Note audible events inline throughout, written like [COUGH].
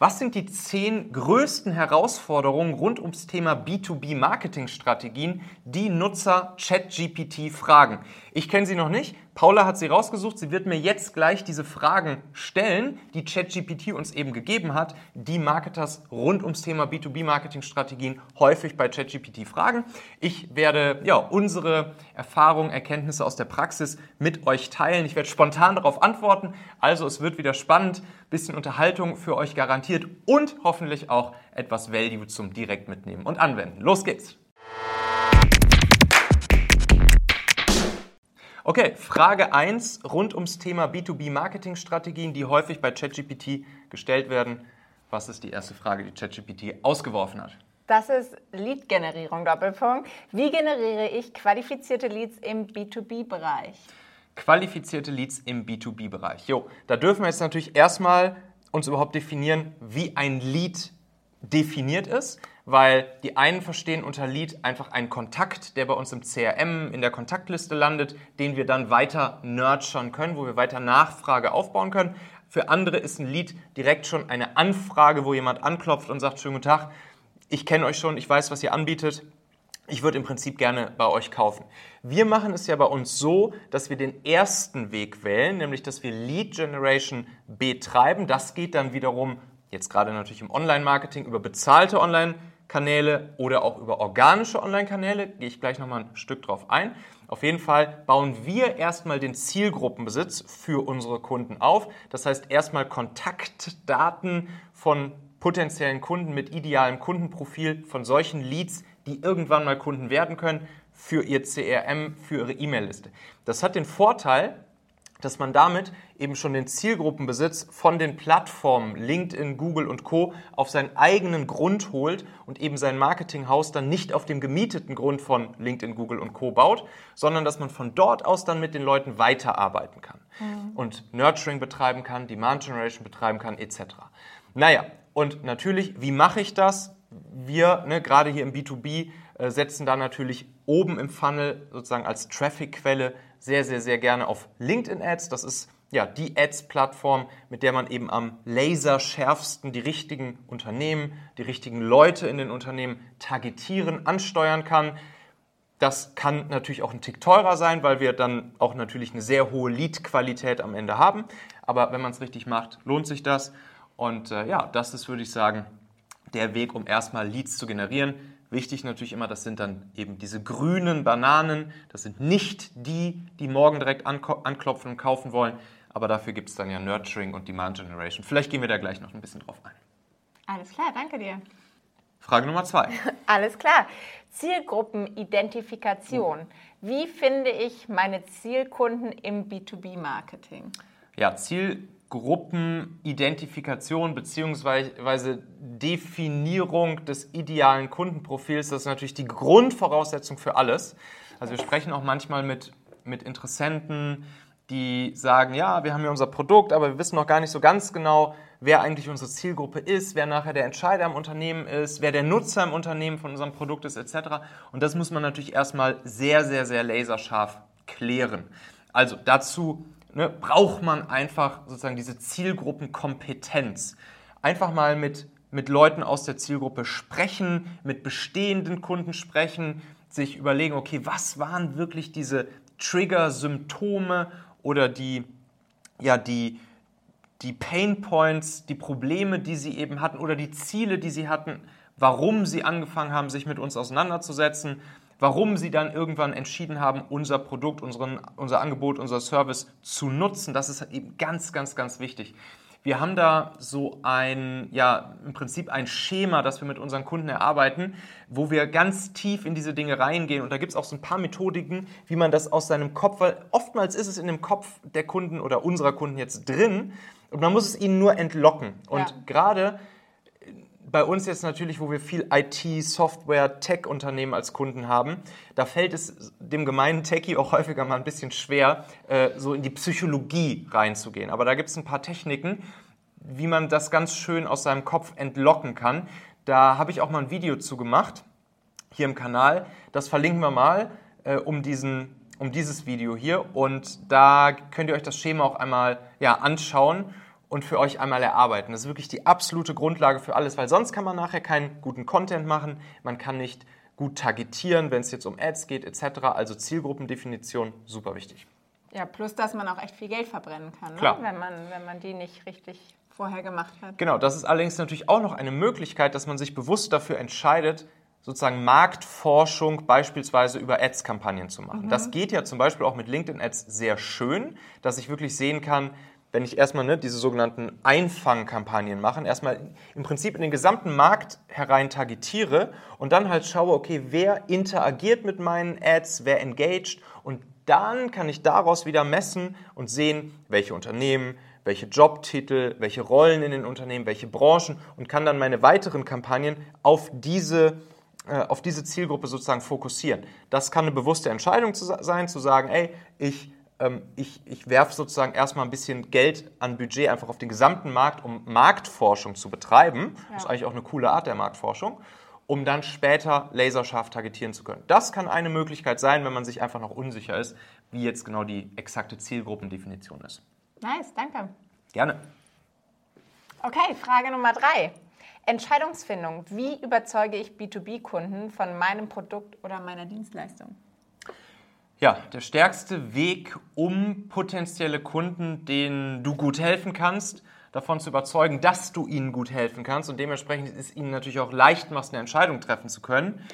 Was sind die zehn größten Herausforderungen rund ums Thema B2B-Marketing-Strategien, die Nutzer ChatGPT fragen? Ich kenne sie noch nicht. Paula hat sie rausgesucht. Sie wird mir jetzt gleich diese Fragen stellen, die ChatGPT uns eben gegeben hat, die Marketers rund ums Thema B2B-Marketing-Strategien häufig bei ChatGPT fragen. Ich werde ja, unsere Erfahrungen, Erkenntnisse aus der Praxis mit euch teilen. Ich werde spontan darauf antworten. Also es wird wieder spannend, bisschen Unterhaltung für euch garantiert und hoffentlich auch etwas Value zum direkt mitnehmen und anwenden. Los geht's! Okay, Frage 1 rund ums Thema B2B-Marketing-Strategien, die häufig bei ChatGPT gestellt werden. Was ist die erste Frage, die ChatGPT ausgeworfen hat? Das ist Lead-Generierung, Doppelpunkt. Wie generiere ich qualifizierte Leads im B2B-Bereich? Qualifizierte Leads im B2B-Bereich. Jo, da dürfen wir jetzt natürlich erstmal uns überhaupt definieren, wie ein Lead definiert ist weil die einen verstehen unter Lead einfach einen Kontakt, der bei uns im CRM in der Kontaktliste landet, den wir dann weiter nurturen können, wo wir weiter Nachfrage aufbauen können. Für andere ist ein Lead direkt schon eine Anfrage, wo jemand anklopft und sagt, schönen guten Tag, ich kenne euch schon, ich weiß, was ihr anbietet, ich würde im Prinzip gerne bei euch kaufen. Wir machen es ja bei uns so, dass wir den ersten Weg wählen, nämlich dass wir Lead Generation betreiben. Das geht dann wiederum, jetzt gerade natürlich im Online-Marketing, über bezahlte Online-Marketing. Kanäle oder auch über organische Online-Kanäle. Gehe ich gleich nochmal ein Stück drauf ein. Auf jeden Fall bauen wir erstmal den Zielgruppenbesitz für unsere Kunden auf. Das heißt erstmal Kontaktdaten von potenziellen Kunden mit idealem Kundenprofil, von solchen Leads, die irgendwann mal Kunden werden können, für ihr CRM, für ihre E-Mail-Liste. Das hat den Vorteil, dass man damit eben schon den Zielgruppenbesitz von den Plattformen LinkedIn, Google und Co. auf seinen eigenen Grund holt und eben sein Marketinghaus dann nicht auf dem gemieteten Grund von LinkedIn, Google und Co. baut, sondern dass man von dort aus dann mit den Leuten weiterarbeiten kann mhm. und Nurturing betreiben kann, Demand Generation betreiben kann etc. Naja, und natürlich, wie mache ich das? Wir, ne, gerade hier im B2B, äh, setzen da natürlich oben im Funnel sozusagen als Traffic-Quelle sehr, sehr, sehr gerne auf LinkedIn Ads. Das ist ja die Ads-Plattform, mit der man eben am laserschärfsten die richtigen Unternehmen, die richtigen Leute in den Unternehmen targetieren, ansteuern kann. Das kann natürlich auch ein Tick teurer sein, weil wir dann auch natürlich eine sehr hohe Lead-Qualität am Ende haben. Aber wenn man es richtig macht, lohnt sich das. Und äh, ja, das ist, würde ich sagen, der Weg, um erstmal Leads zu generieren. Wichtig natürlich immer, das sind dann eben diese grünen Bananen. Das sind nicht die, die morgen direkt anklopfen und kaufen wollen. Aber dafür gibt es dann ja Nurturing und Demand Generation. Vielleicht gehen wir da gleich noch ein bisschen drauf ein. Alles klar, danke dir. Frage Nummer zwei. [LAUGHS] Alles klar. Zielgruppenidentifikation. Wie finde ich meine Zielkunden im B2B-Marketing? Ja, Zielgruppen. Gruppenidentifikation bzw. Definierung des idealen Kundenprofils, das ist natürlich die Grundvoraussetzung für alles. Also wir sprechen auch manchmal mit, mit Interessenten, die sagen, ja, wir haben ja unser Produkt, aber wir wissen noch gar nicht so ganz genau, wer eigentlich unsere Zielgruppe ist, wer nachher der Entscheider im Unternehmen ist, wer der Nutzer im Unternehmen von unserem Produkt ist, etc. Und das muss man natürlich erstmal sehr, sehr, sehr laserscharf klären. Also dazu ne, braucht man einfach sozusagen diese Zielgruppenkompetenz. Einfach mal mit, mit Leuten aus der Zielgruppe sprechen, mit bestehenden Kunden sprechen, sich überlegen, okay, was waren wirklich diese Trigger-Symptome oder die, ja, die, die Pain Points, die Probleme, die sie eben hatten oder die Ziele, die sie hatten, warum sie angefangen haben, sich mit uns auseinanderzusetzen warum sie dann irgendwann entschieden haben, unser Produkt, unseren, unser Angebot, unser Service zu nutzen. Das ist eben ganz, ganz, ganz wichtig. Wir haben da so ein, ja, im Prinzip ein Schema, das wir mit unseren Kunden erarbeiten, wo wir ganz tief in diese Dinge reingehen. Und da gibt es auch so ein paar Methodiken, wie man das aus seinem Kopf, weil oftmals ist es in dem Kopf der Kunden oder unserer Kunden jetzt drin und man muss es ihnen nur entlocken. Und ja. gerade bei uns jetzt natürlich, wo wir viel IT, Software, Tech-Unternehmen als Kunden haben, da fällt es dem gemeinen Techie auch häufiger mal ein bisschen schwer, äh, so in die Psychologie reinzugehen. Aber da gibt es ein paar Techniken, wie man das ganz schön aus seinem Kopf entlocken kann. Da habe ich auch mal ein Video zu gemacht, hier im Kanal. Das verlinken wir mal äh, um, diesen, um dieses Video hier. Und da könnt ihr euch das Schema auch einmal ja, anschauen und für euch einmal erarbeiten. Das ist wirklich die absolute Grundlage für alles, weil sonst kann man nachher keinen guten Content machen, man kann nicht gut targetieren, wenn es jetzt um Ads geht etc. Also Zielgruppendefinition, super wichtig. Ja, plus dass man auch echt viel Geld verbrennen kann, ne? Wenn, man, wenn man die nicht richtig vorher gemacht hat. Genau, das ist allerdings natürlich auch noch eine Möglichkeit, dass man sich bewusst dafür entscheidet, sozusagen Marktforschung beispielsweise über Ads-Kampagnen zu machen. Das geht ja zum Beispiel auch mit LinkedIn-Ads sehr schön, dass ich wirklich sehen kann, wenn ich erstmal ne, diese sogenannten Einfangkampagnen mache, erstmal im Prinzip in den gesamten Markt herein targetiere und dann halt schaue, okay, wer interagiert mit meinen Ads, wer engaged und dann kann ich daraus wieder messen und sehen, welche Unternehmen, welche Jobtitel, welche Rollen in den Unternehmen, welche Branchen und kann dann meine weiteren Kampagnen auf diese äh, auf diese Zielgruppe sozusagen fokussieren. Das kann eine bewusste Entscheidung sein, zu sagen, ey, ich, ich, ich werfe sozusagen erstmal ein bisschen Geld an Budget einfach auf den gesamten Markt, um Marktforschung zu betreiben. Ja. Das ist eigentlich auch eine coole Art der Marktforschung, um dann später laserscharf targetieren zu können. Das kann eine Möglichkeit sein, wenn man sich einfach noch unsicher ist, wie jetzt genau die exakte Zielgruppendefinition ist. Nice, danke. Gerne. Okay, Frage Nummer drei. Entscheidungsfindung. Wie überzeuge ich B2B-Kunden von meinem Produkt oder meiner Dienstleistung? Ja, der stärkste Weg, um potenzielle Kunden, denen du gut helfen kannst, davon zu überzeugen, dass du ihnen gut helfen kannst und dementsprechend ist ihnen natürlich auch leicht machst, eine Entscheidung treffen zu können,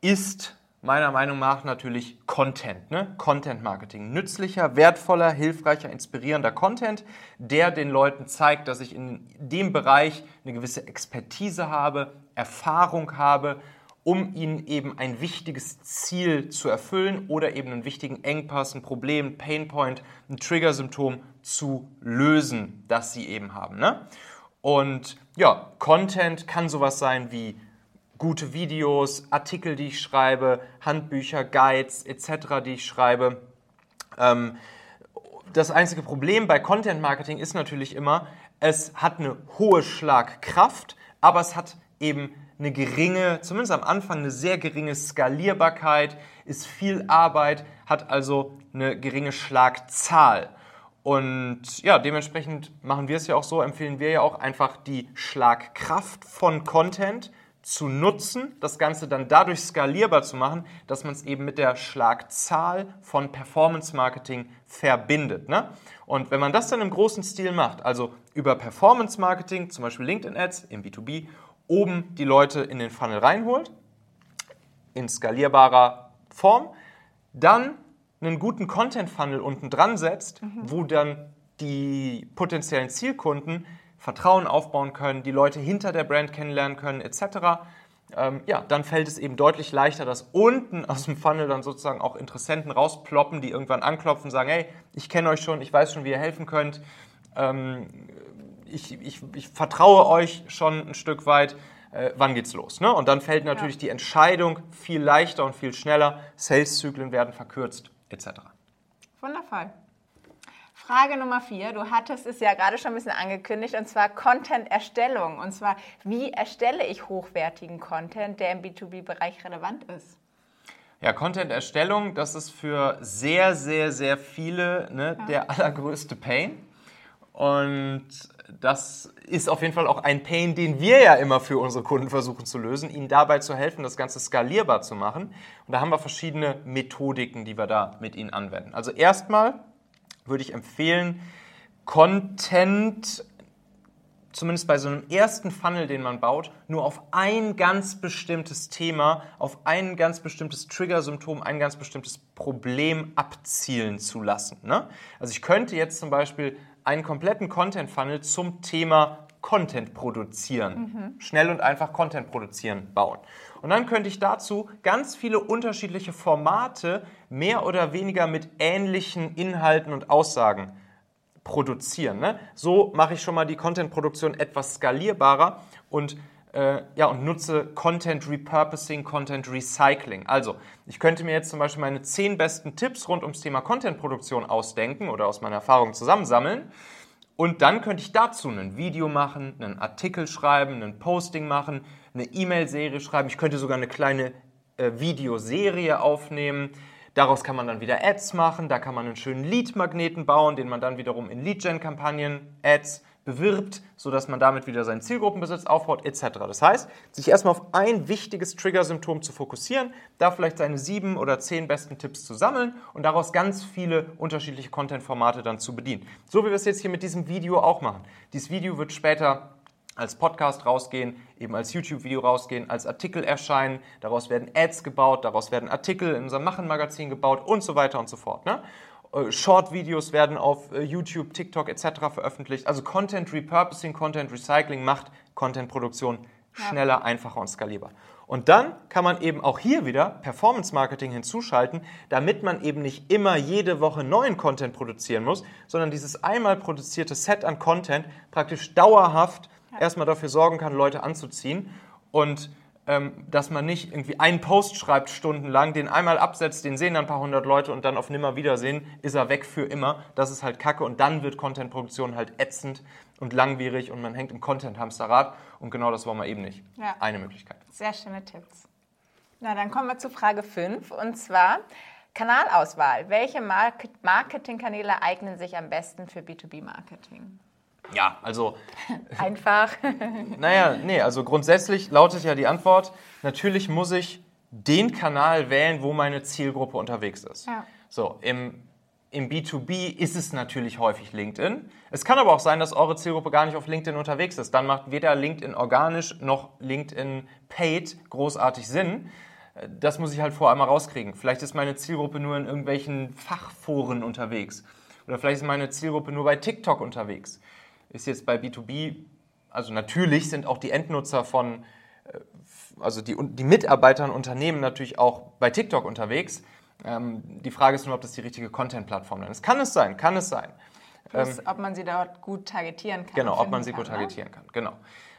ist meiner Meinung nach natürlich Content. Ne? Content Marketing. Nützlicher, wertvoller, hilfreicher, inspirierender Content, der den Leuten zeigt, dass ich in dem Bereich eine gewisse Expertise habe, Erfahrung habe, um ihnen eben ein wichtiges Ziel zu erfüllen oder eben einen wichtigen Engpass, ein Problem, ein Painpoint, ein Triggersymptom zu lösen, das sie eben haben. Ne? Und ja, Content kann sowas sein wie gute Videos, Artikel, die ich schreibe, Handbücher, Guides etc., die ich schreibe. Ähm, das einzige Problem bei Content Marketing ist natürlich immer, es hat eine hohe Schlagkraft, aber es hat eben eine geringe, zumindest am Anfang eine sehr geringe Skalierbarkeit, ist viel Arbeit, hat also eine geringe Schlagzahl. Und ja, dementsprechend machen wir es ja auch so, empfehlen wir ja auch einfach die Schlagkraft von Content zu nutzen, das Ganze dann dadurch skalierbar zu machen, dass man es eben mit der Schlagzahl von Performance Marketing verbindet. Ne? Und wenn man das dann im großen Stil macht, also über Performance Marketing, zum Beispiel LinkedIn Ads im B2B, oben die Leute in den Funnel reinholt, in skalierbarer Form, dann einen guten Content Funnel unten dran setzt, mhm. wo dann die potenziellen Zielkunden Vertrauen aufbauen können, die Leute hinter der Brand kennenlernen können, etc. Ähm, ja, dann fällt es eben deutlich leichter, dass unten aus dem Funnel dann sozusagen auch Interessenten rausploppen, die irgendwann anklopfen und sagen, hey, ich kenne euch schon, ich weiß schon, wie ihr helfen könnt, ähm, ich, ich, ich, vertraue euch schon ein Stück weit, äh, wann geht's los? Ne? Und dann fällt natürlich ja. die Entscheidung viel leichter und viel schneller, Saleszyklen werden verkürzt, etc. Wundervoll. Frage Nummer vier. Du hattest es ja gerade schon ein bisschen angekündigt, und zwar Content-Erstellung. Und zwar, wie erstelle ich hochwertigen Content, der im B2B-Bereich relevant ist? Ja, Content-Erstellung, das ist für sehr, sehr, sehr viele ne, ja. der allergrößte Pain. Und das ist auf jeden Fall auch ein Pain, den wir ja immer für unsere Kunden versuchen zu lösen, ihnen dabei zu helfen, das Ganze skalierbar zu machen. Und da haben wir verschiedene Methodiken, die wir da mit ihnen anwenden. Also erstmal würde ich empfehlen, Content, zumindest bei so einem ersten Funnel, den man baut, nur auf ein ganz bestimmtes Thema, auf ein ganz bestimmtes Trigger-Symptom, ein ganz bestimmtes Problem abzielen zu lassen. Ne? Also ich könnte jetzt zum Beispiel einen kompletten Content-Funnel zum Thema Content produzieren, mhm. schnell und einfach Content produzieren bauen. Und dann könnte ich dazu ganz viele unterschiedliche Formate mehr oder weniger mit ähnlichen Inhalten und Aussagen produzieren. Ne? So mache ich schon mal die Content-Produktion etwas skalierbarer und äh, ja, und nutze Content Repurposing, Content Recycling. Also, ich könnte mir jetzt zum Beispiel meine zehn besten Tipps rund ums Thema Content-Produktion ausdenken oder aus meiner Erfahrung zusammensammeln. Und dann könnte ich dazu ein Video machen, einen Artikel schreiben, ein Posting machen, eine E-Mail-Serie schreiben. Ich könnte sogar eine kleine äh, Videoserie aufnehmen. Daraus kann man dann wieder Ads machen, da kann man einen schönen Lead-Magneten bauen, den man dann wiederum in Lead-Gen-Kampagnen, Ads bewirbt, sodass man damit wieder seinen Zielgruppenbesitz aufbaut, etc. Das heißt, sich erstmal auf ein wichtiges Trigger-Symptom zu fokussieren, da vielleicht seine sieben oder zehn besten Tipps zu sammeln und daraus ganz viele unterschiedliche Content-Formate dann zu bedienen. So wie wir es jetzt hier mit diesem Video auch machen. Dieses Video wird später als Podcast rausgehen, eben als YouTube-Video rausgehen, als Artikel erscheinen, daraus werden Ads gebaut, daraus werden Artikel in unserem Machen-Magazin gebaut und so weiter und so fort. Ne? Äh, Short-Videos werden auf äh, YouTube, TikTok etc. veröffentlicht. Also Content Repurposing, Content Recycling macht Content-Produktion schneller, einfacher und skalierbar. Und dann kann man eben auch hier wieder Performance Marketing hinzuschalten, damit man eben nicht immer jede Woche neuen Content produzieren muss, sondern dieses einmal produzierte Set an Content praktisch dauerhaft ja. erstmal dafür sorgen kann, Leute anzuziehen. Und dass man nicht irgendwie einen Post schreibt stundenlang, den einmal absetzt, den sehen dann ein paar hundert Leute und dann auf Nimmerwiedersehen ist er weg für immer. Das ist halt Kacke und dann wird Contentproduktion halt ätzend und langwierig und man hängt im Content-Hamsterrad und genau das wollen wir eben nicht. Ja. Eine Möglichkeit. Sehr schöne Tipps. Na, dann kommen wir zu Frage 5 und zwar Kanalauswahl. Welche Marketingkanäle eignen sich am besten für B2B-Marketing? Ja, also. [LAUGHS] Einfach. [LAUGHS] naja, nee, also grundsätzlich lautet ja die Antwort: natürlich muss ich den Kanal wählen, wo meine Zielgruppe unterwegs ist. Ja. So, im, im B2B ist es natürlich häufig LinkedIn. Es kann aber auch sein, dass eure Zielgruppe gar nicht auf LinkedIn unterwegs ist. Dann macht weder LinkedIn organisch noch LinkedIn paid großartig Sinn. Das muss ich halt vorher einmal rauskriegen. Vielleicht ist meine Zielgruppe nur in irgendwelchen Fachforen unterwegs. Oder vielleicht ist meine Zielgruppe nur bei TikTok unterwegs ist jetzt bei B2B, also natürlich sind auch die Endnutzer von, äh, also die, die Mitarbeiter in Unternehmen natürlich auch bei TikTok unterwegs. Ähm, die Frage ist nur, ob das die richtige Content-Plattform ist. Kann es sein, kann es sein. Plus, ähm, ob man sie dort gut targetieren kann. Genau, ob man sie kann, gut ne? targetieren kann, genau.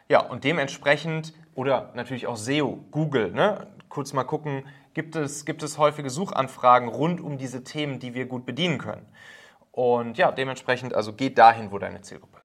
Ja, und dementsprechend, oder natürlich auch SEO, Google, ne? kurz mal gucken, gibt es, gibt es häufige Suchanfragen rund um diese Themen, die wir gut bedienen können. Und ja, dementsprechend, also geht dahin, wo deine Zielgruppe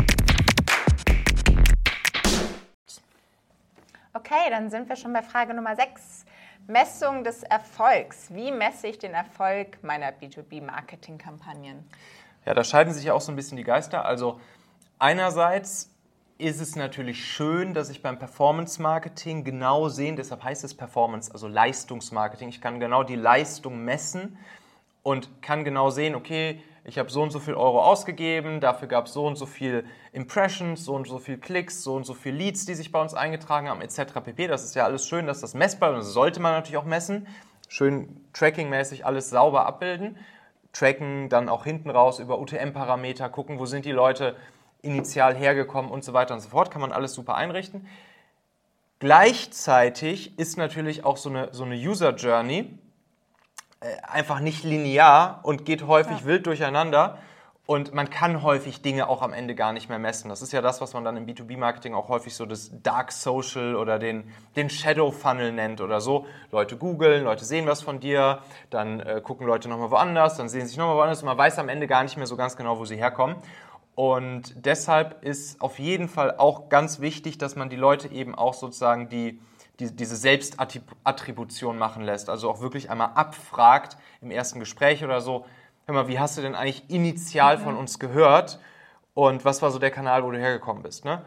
Okay, dann sind wir schon bei Frage Nummer 6. Messung des Erfolgs. Wie messe ich den Erfolg meiner B2B-Marketing-Kampagnen? Ja, da scheiden sich auch so ein bisschen die Geister. Also einerseits ist es natürlich schön, dass ich beim Performance Marketing genau sehen, deshalb heißt es Performance, also Leistungsmarketing. Ich kann genau die Leistung messen und kann genau sehen, okay, ich habe so und so viel Euro ausgegeben, dafür gab es so und so viel Impressions, so und so viel Klicks, so und so viel Leads, die sich bei uns eingetragen haben, etc. pp. Das ist ja alles schön, dass das messbar ist das sollte man natürlich auch messen. Schön trackingmäßig alles sauber abbilden. Tracken dann auch hinten raus über UTM-Parameter, gucken, wo sind die Leute initial hergekommen und so weiter und so fort. Kann man alles super einrichten. Gleichzeitig ist natürlich auch so eine, so eine User Journey einfach nicht linear und geht häufig ja. wild durcheinander. Und man kann häufig Dinge auch am Ende gar nicht mehr messen. Das ist ja das, was man dann im B2B-Marketing auch häufig so das Dark Social oder den, den Shadow Funnel nennt oder so. Leute googeln, Leute sehen was von dir, dann äh, gucken Leute nochmal woanders, dann sehen sie sich nochmal woanders und man weiß am Ende gar nicht mehr so ganz genau, wo sie herkommen. Und deshalb ist auf jeden Fall auch ganz wichtig, dass man die Leute eben auch sozusagen die, die, diese Selbstattribution machen lässt. Also auch wirklich einmal abfragt im ersten Gespräch oder so, hör mal, wie hast du denn eigentlich initial von uns gehört und was war so der Kanal, wo du hergekommen bist? Ne?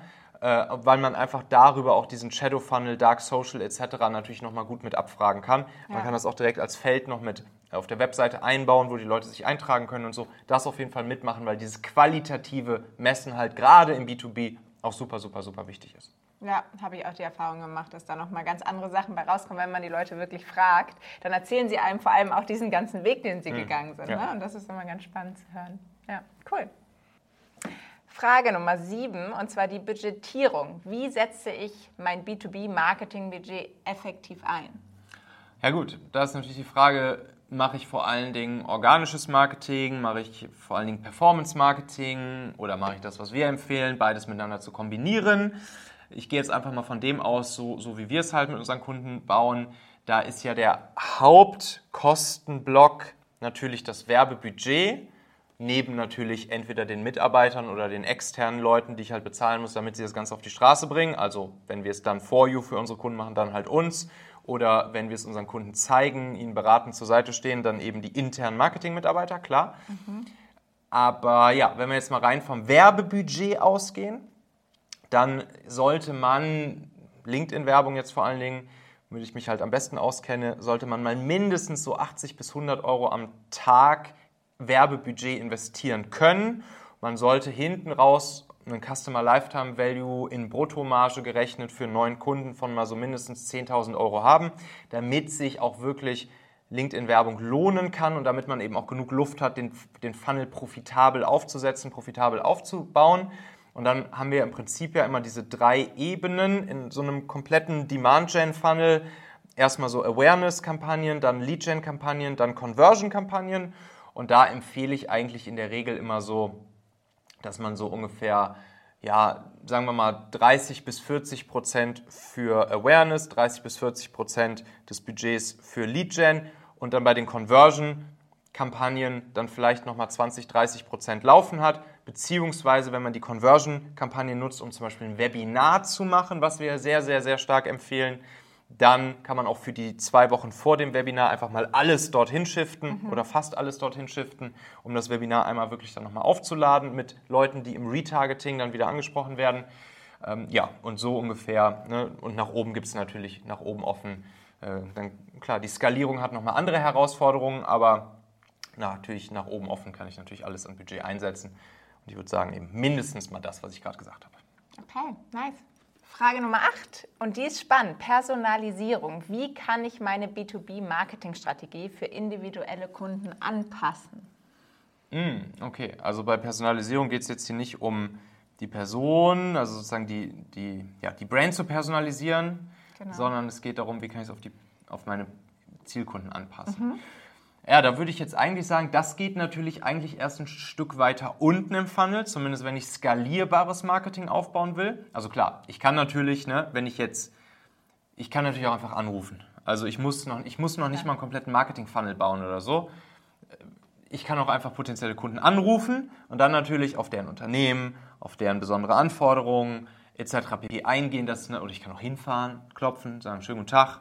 äh, weil man einfach darüber auch diesen Shadow Funnel, Dark Social etc. natürlich nochmal gut mit abfragen kann. Man Ja. kann das auch direkt als Feld noch mit auf der Webseite einbauen, wo die Leute sich eintragen können und so. Das auf jeden Fall mitmachen, weil dieses qualitative Messen halt gerade im B2B auch super, super, super wichtig ist. Ja, habe ich auch die Erfahrung gemacht, dass da nochmal ganz andere Sachen bei rauskommen, wenn man die Leute wirklich fragt. Dann erzählen sie einem vor allem auch diesen ganzen Weg, den sie gegangen sind. ja. Ne? Und das ist immer ganz spannend zu hören. Ja, cool. Frage Nummer sieben, und zwar die Budgetierung. Wie setze ich mein B2B-Marketing-Budget effektiv ein? Ja gut, da ist natürlich die Frage, mache ich vor allen Dingen organisches Marketing, mache ich vor allen Dingen Performance-Marketing oder mache ich das, was wir empfehlen, beides miteinander zu kombinieren. Ich gehe jetzt einfach mal von dem aus, so, so wie wir es halt mit unseren Kunden bauen. Da ist ja der Hauptkostenblock natürlich das Werbebudget, neben natürlich entweder den Mitarbeitern oder den externen Leuten, die ich halt bezahlen muss, damit sie das Ganze auf die Straße bringen. Also wenn wir es dann for you für unsere Kunden machen, dann halt uns. Oder wenn wir es unseren Kunden zeigen, ihnen beratend zur Seite stehen, dann eben die internen Marketing-Mitarbeiter, klar. Aber ja, wenn wir jetzt mal rein vom Werbebudget ausgehen, dann sollte man, LinkedIn-Werbung jetzt vor allen Dingen, womit ich mich halt am besten auskenne, sollte man mal mindestens so 80 bis 100 Euro am Tag Werbebudget investieren können. Man sollte hinten raus einen Customer Lifetime Value in Bruttomarge gerechnet für neuen Kunden von mal so mindestens 10.000 Euro haben, damit sich auch wirklich LinkedIn-Werbung lohnen kann und damit man eben auch genug Luft hat, den, den Funnel profitabel aufzusetzen, profitabel aufzubauen. Und dann haben wir im Prinzip ja immer diese drei Ebenen in so einem kompletten Demand-Gen-Funnel. Erstmal so Awareness-Kampagnen, dann Lead-Gen-Kampagnen, dann Conversion-Kampagnen. Und da empfehle ich eigentlich in der Regel immer so, dass man so ungefähr, ja, sagen wir mal 30 bis 40 Prozent für Awareness, 30 bis 40 Prozent des Budgets für Lead-Gen und dann bei den Conversion-Kampagnen dann vielleicht nochmal 20, 30 Prozent laufen hat. Beziehungsweise, wenn man die Conversion-Kampagne nutzt, um zum Beispiel ein Webinar zu machen, was wir sehr, sehr, sehr stark empfehlen, dann kann man auch für die zwei Wochen vor dem Webinar einfach mal alles dorthin shiften oder fast alles dorthin shiften, um das Webinar einmal wirklich dann nochmal aufzuladen mit Leuten, die im Retargeting dann wieder angesprochen werden. Ähm, ja, und so ungefähr. Ne? Und nach oben gibt es natürlich nach oben offen. Äh, dann, klar, die Skalierung hat nochmal andere Herausforderungen, aber natürlich nach oben offen kann ich natürlich alles an Budget einsetzen. Und ich würde sagen, eben mindestens mal das, was ich gerade gesagt habe. Okay, nice. Frage Nummer 8 und die ist spannend. Personalisierung. Wie kann ich meine B2B-Marketingstrategie für individuelle Kunden anpassen? Okay, also bei Personalisierung geht es jetzt hier nicht um die Person, also sozusagen die, die, ja, die Brand zu personalisieren, Genau. sondern es geht darum, wie kann ich es auf, die- auf meine Zielkunden anpassen. Ja, da würde ich jetzt eigentlich sagen, das geht natürlich eigentlich erst ein Stück weiter unten im Funnel, zumindest wenn ich skalierbares Marketing aufbauen will. Also klar, ich kann natürlich, ne, wenn ich jetzt, ich kann natürlich auch einfach anrufen. Also ich muss noch, ich muss noch nicht mal einen kompletten Marketing-Funnel bauen oder so ich kann auch einfach potenzielle Kunden anrufen und dann natürlich auf deren Unternehmen, auf deren besondere Anforderungen etc. pp. eingehen. Dass, ne, oder ich kann auch hinfahren, klopfen, sagen, schönen guten Tag,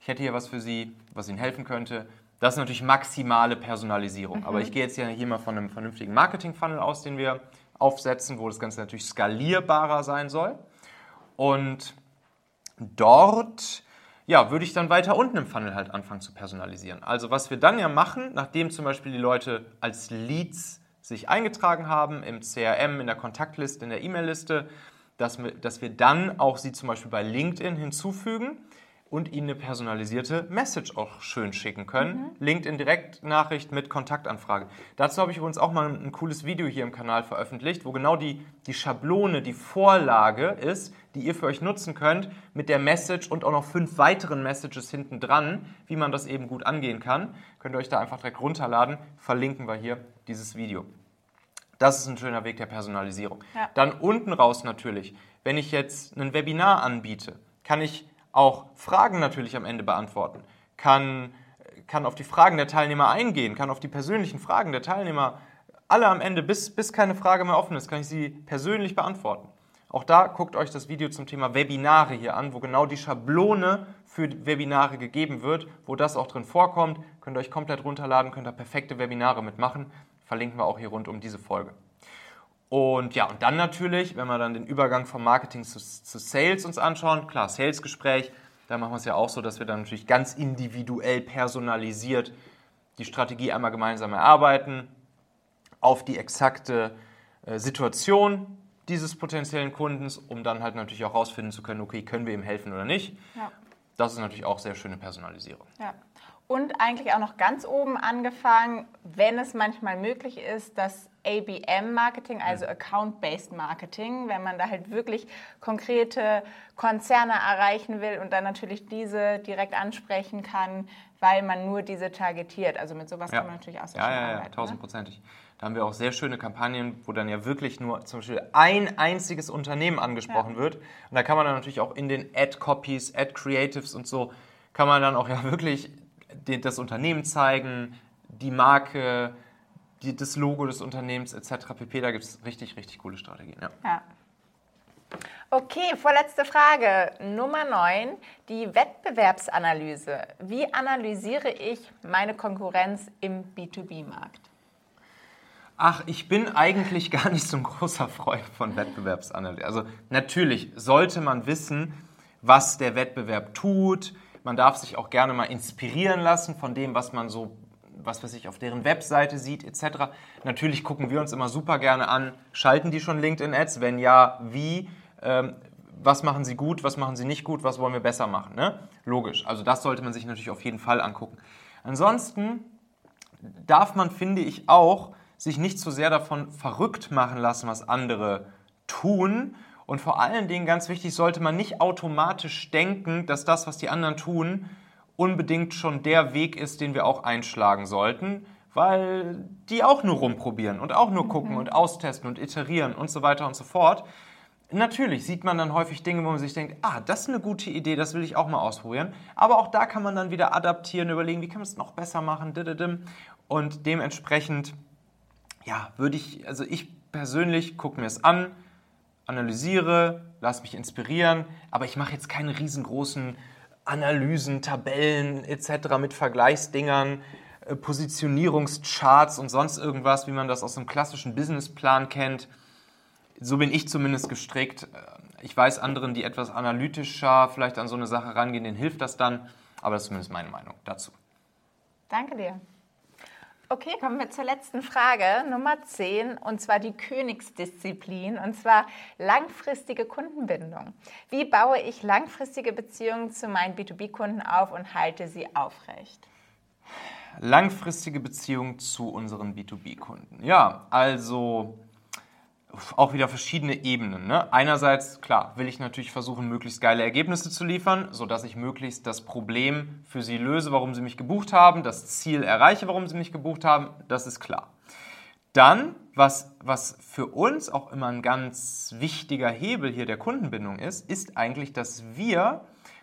ich hätte hier was für Sie, was Ihnen helfen könnte. Das ist natürlich maximale Personalisierung. Aber ich gehe jetzt ja hier mal von einem vernünftigen Marketing-Funnel aus, den wir aufsetzen, wo das Ganze natürlich skalierbarer sein soll. Und dort ja, würde ich dann weiter unten im Funnel halt anfangen zu personalisieren. Also was wir dann ja machen, nachdem zum Beispiel die Leute als Leads sich eingetragen haben im CRM, in der Kontaktliste, in der E-Mail-Liste, dass wir, dass wir dann auch sie zum Beispiel bei LinkedIn hinzufügen und ihnen eine personalisierte Message auch schön schicken können. LinkedIn Direktnachricht mit Kontaktanfrage. Dazu habe ich übrigens auch mal ein cooles Video hier im Kanal veröffentlicht, wo genau die, die Schablone, die Vorlage ist, die ihr für euch nutzen könnt, mit der Message und auch noch fünf weiteren Messages hinten dran, wie man das eben gut angehen kann. Könnt ihr euch da einfach direkt runterladen. Verlinken wir hier dieses Video. Das ist ein schöner Weg der Personalisierung. Ja. Dann unten raus natürlich, wenn ich jetzt ein Webinar anbiete, kann ich auch Fragen natürlich am Ende beantworten, kann, kann auf die Fragen der Teilnehmer eingehen, kann auf die persönlichen Fragen der Teilnehmer alle am Ende, bis, bis keine Frage mehr offen ist, kann ich sie persönlich beantworten. Auch da guckt euch das Video zum Thema Webinare hier an, wo genau die Schablone für Webinare gegeben wird, wo das auch drin vorkommt. Könnt ihr euch komplett runterladen, könnt ihr perfekte Webinare mitmachen. Verlinken wir auch hier rund um diese Folge. Und ja, und dann natürlich, wenn wir dann den Übergang vom Marketing zu, zu Sales uns anschauen, klar, Salesgespräch, da machen wir es ja auch so, dass wir dann natürlich ganz individuell personalisiert die Strategie einmal gemeinsam erarbeiten, auf die exakte äh, Situation dieses potenziellen Kundens, um dann halt natürlich auch herausfinden zu können, okay, können wir ihm helfen oder nicht. Ja. Das ist natürlich auch sehr schöne Personalisierung. Ja. Und eigentlich auch noch ganz oben angefangen, wenn es manchmal möglich ist, das ABM-Marketing, also Account-Based Marketing, wenn man da halt wirklich konkrete Konzerne erreichen will und dann natürlich diese direkt ansprechen kann, weil man nur diese targetiert. Also mit sowas ja. kann man natürlich auch sehr ja, schön ja, arbeiten. Ja, ne? tausendprozentig. Ne? Da haben wir auch sehr schöne Kampagnen, wo dann ja wirklich nur zum Beispiel ein einziges Unternehmen angesprochen ja. wird. Und da kann man dann natürlich auch in den Ad-Copies, Ad-Creatives und so, kann man dann auch ja wirklich das Unternehmen zeigen, die Marke, die, das Logo des Unternehmens etc. pp. Da gibt es richtig, richtig coole Strategien. Ja. ja. Okay, vorletzte Frage. Nummer 9, die Wettbewerbsanalyse. Wie analysiere ich meine Konkurrenz im B2B-Markt? Ach, ich bin eigentlich [LAUGHS] gar nicht so ein großer Freund von Wettbewerbsanalyse. Also natürlich sollte man wissen, was der Wettbewerb tut, man darf sich auch gerne mal inspirieren lassen von dem, was man so, was weiß ich, auf deren Webseite sieht, etc. Natürlich gucken wir uns immer super gerne an, schalten die schon LinkedIn-Ads? Wenn ja, wie? Ähm, was machen sie gut, was machen sie nicht gut, was wollen wir besser machen? Ne? Logisch. Also das sollte man sich natürlich auf jeden Fall angucken. Ansonsten darf man, finde ich, auch sich nicht so sehr davon verrückt machen lassen, was andere tun und vor allen Dingen, ganz wichtig, sollte man nicht automatisch denken, dass das, was die anderen tun, unbedingt schon der Weg ist, den wir auch einschlagen sollten, weil die auch nur rumprobieren und auch nur gucken mhm. und austesten und iterieren und so weiter und so fort. Natürlich sieht man dann häufig Dinge, wo man sich denkt, ah, das ist eine gute Idee, das will ich auch mal ausprobieren. Aber auch da kann man dann wieder adaptieren, überlegen, wie kann man es noch besser machen. Und dementsprechend, ja, würde ich, also ich persönlich gucke mir es an, analysiere, lass mich inspirieren, aber ich mache jetzt keine riesengroßen Analysen, Tabellen etc. mit Vergleichsdingern, äh, Positionierungscharts und sonst irgendwas, wie man das aus einem klassischen Businessplan kennt. So bin ich zumindest gestrickt. Äh, ich weiß anderen, die etwas analytischer vielleicht an so eine Sache rangehen, denen hilft das dann, aber das ist zumindest meine Meinung dazu. Danke dir. Okay, kommen wir zur letzten Frage, Nummer 10, und zwar die Königsdisziplin, und zwar langfristige Kundenbindung. Wie baue ich langfristige Beziehungen zu meinen B2B-Kunden auf und halte sie aufrecht? Langfristige Beziehungen zu unseren B2B-Kunden. Ja, also auch wieder verschiedene Ebenen. Ne? Einerseits, klar, will ich natürlich versuchen, möglichst geile Ergebnisse zu liefern, sodass ich möglichst das Problem für sie löse, warum sie mich gebucht haben, das Ziel erreiche, warum sie mich gebucht haben, das ist klar. Dann, was, was für uns auch immer ein ganz wichtiger Hebel hier der Kundenbindung ist, ist eigentlich, dass wir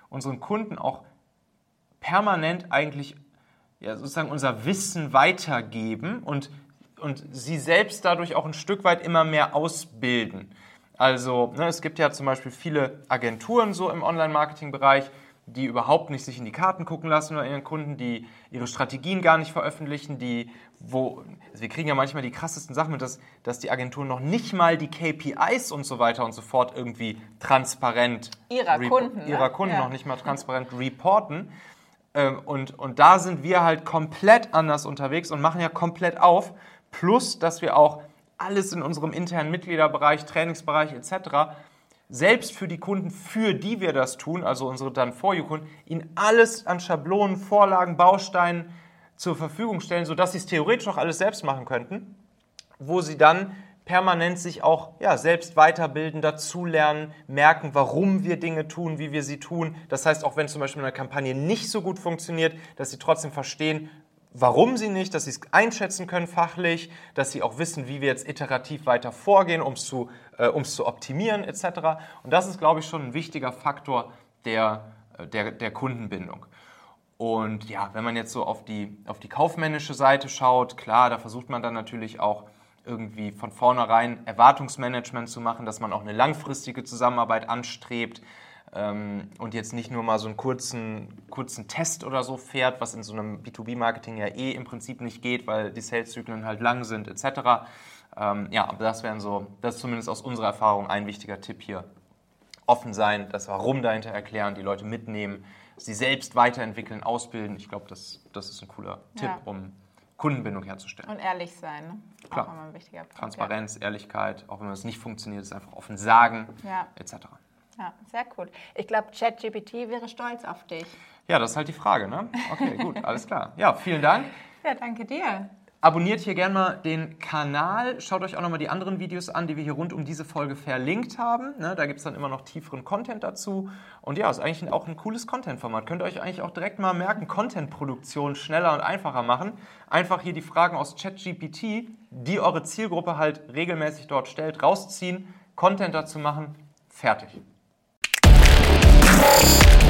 unseren Kunden auch permanent eigentlich ja, sozusagen unser Wissen weitergeben und und sie selbst dadurch auch ein Stück weit immer mehr ausbilden. Also ne, es gibt ja zum Beispiel viele Agenturen so im Online-Marketing-Bereich, die überhaupt nicht sich in die Karten gucken lassen oder ihren Kunden, die ihre Strategien gar nicht veröffentlichen, die, wo, also wir kriegen ja manchmal die krassesten Sachen mit, dass, dass die Agenturen noch nicht mal die KPIs und so weiter und so fort irgendwie transparent ihrer Kunden, ihrer ne? Kunden ja. noch nicht mal transparent reporten. Ähm, und, und da sind wir halt komplett anders unterwegs und machen ja komplett auf plus dass wir auch alles in unserem internen Mitgliederbereich, Trainingsbereich etc. selbst für die Kunden, für die wir das tun, also unsere dann For You-Kunden, ihnen alles an Schablonen, Vorlagen, Bausteinen zur Verfügung stellen, sodass sie es theoretisch auch alles selbst machen könnten, wo sie dann permanent sich auch ja, selbst weiterbilden, dazulernen, merken, warum wir Dinge tun, wie wir sie tun. Das heißt, auch wenn zum Beispiel eine Kampagne nicht so gut funktioniert, dass sie trotzdem verstehen, warum sie nicht, dass sie es einschätzen können fachlich, dass sie auch wissen, wie wir jetzt iterativ weiter vorgehen, um es zu, äh, zu optimieren etc. Und das ist, glaube ich, schon ein wichtiger Faktor der, äh, der, der Kundenbindung. Und ja, wenn man jetzt so auf die, auf die kaufmännische Seite schaut, klar, da versucht man dann natürlich auch irgendwie von vornherein Erwartungsmanagement zu machen, dass man auch eine langfristige Zusammenarbeit anstrebt, und jetzt nicht nur mal so einen kurzen, kurzen Test oder so fährt, was in so einem B2B-Marketing ja eh im Prinzip nicht geht, weil die Saleszyklen halt lang sind etc. Ähm, ja, aber das wären so, das ist zumindest aus unserer Erfahrung ein wichtiger Tipp hier. Offen sein, das Warum dahinter erklären, die Leute mitnehmen, sie selbst weiterentwickeln, ausbilden. Ich glaube, das, das ist ein cooler Tipp, Ja. um Kundenbindung herzustellen. Und ehrlich sein. Ne? Klar. Auch immer ein wichtiger Punkt. Transparenz, Ehrlichkeit, auch wenn es nicht funktioniert, ist einfach offen sagen, Ja. etc. Ja, sehr cool. Ich glaube, ChatGPT wäre stolz auf dich. Ja, das ist halt die Frage, ne? Okay, gut, alles klar. Ja, vielen Dank. Ja, danke dir. Abonniert hier gerne mal den Kanal. Schaut euch auch nochmal die anderen Videos an, die wir hier rund um diese Folge verlinkt haben. Ne, da gibt es dann immer noch tieferen Content dazu. Und ja, ist eigentlich auch ein cooles Content-Format. Könnt ihr euch eigentlich auch direkt mal merken, Content-Produktion schneller und einfacher machen. Einfach hier die Fragen aus ChatGPT, die eure Zielgruppe halt regelmäßig dort stellt, rausziehen, Content dazu machen, fertig. Bye.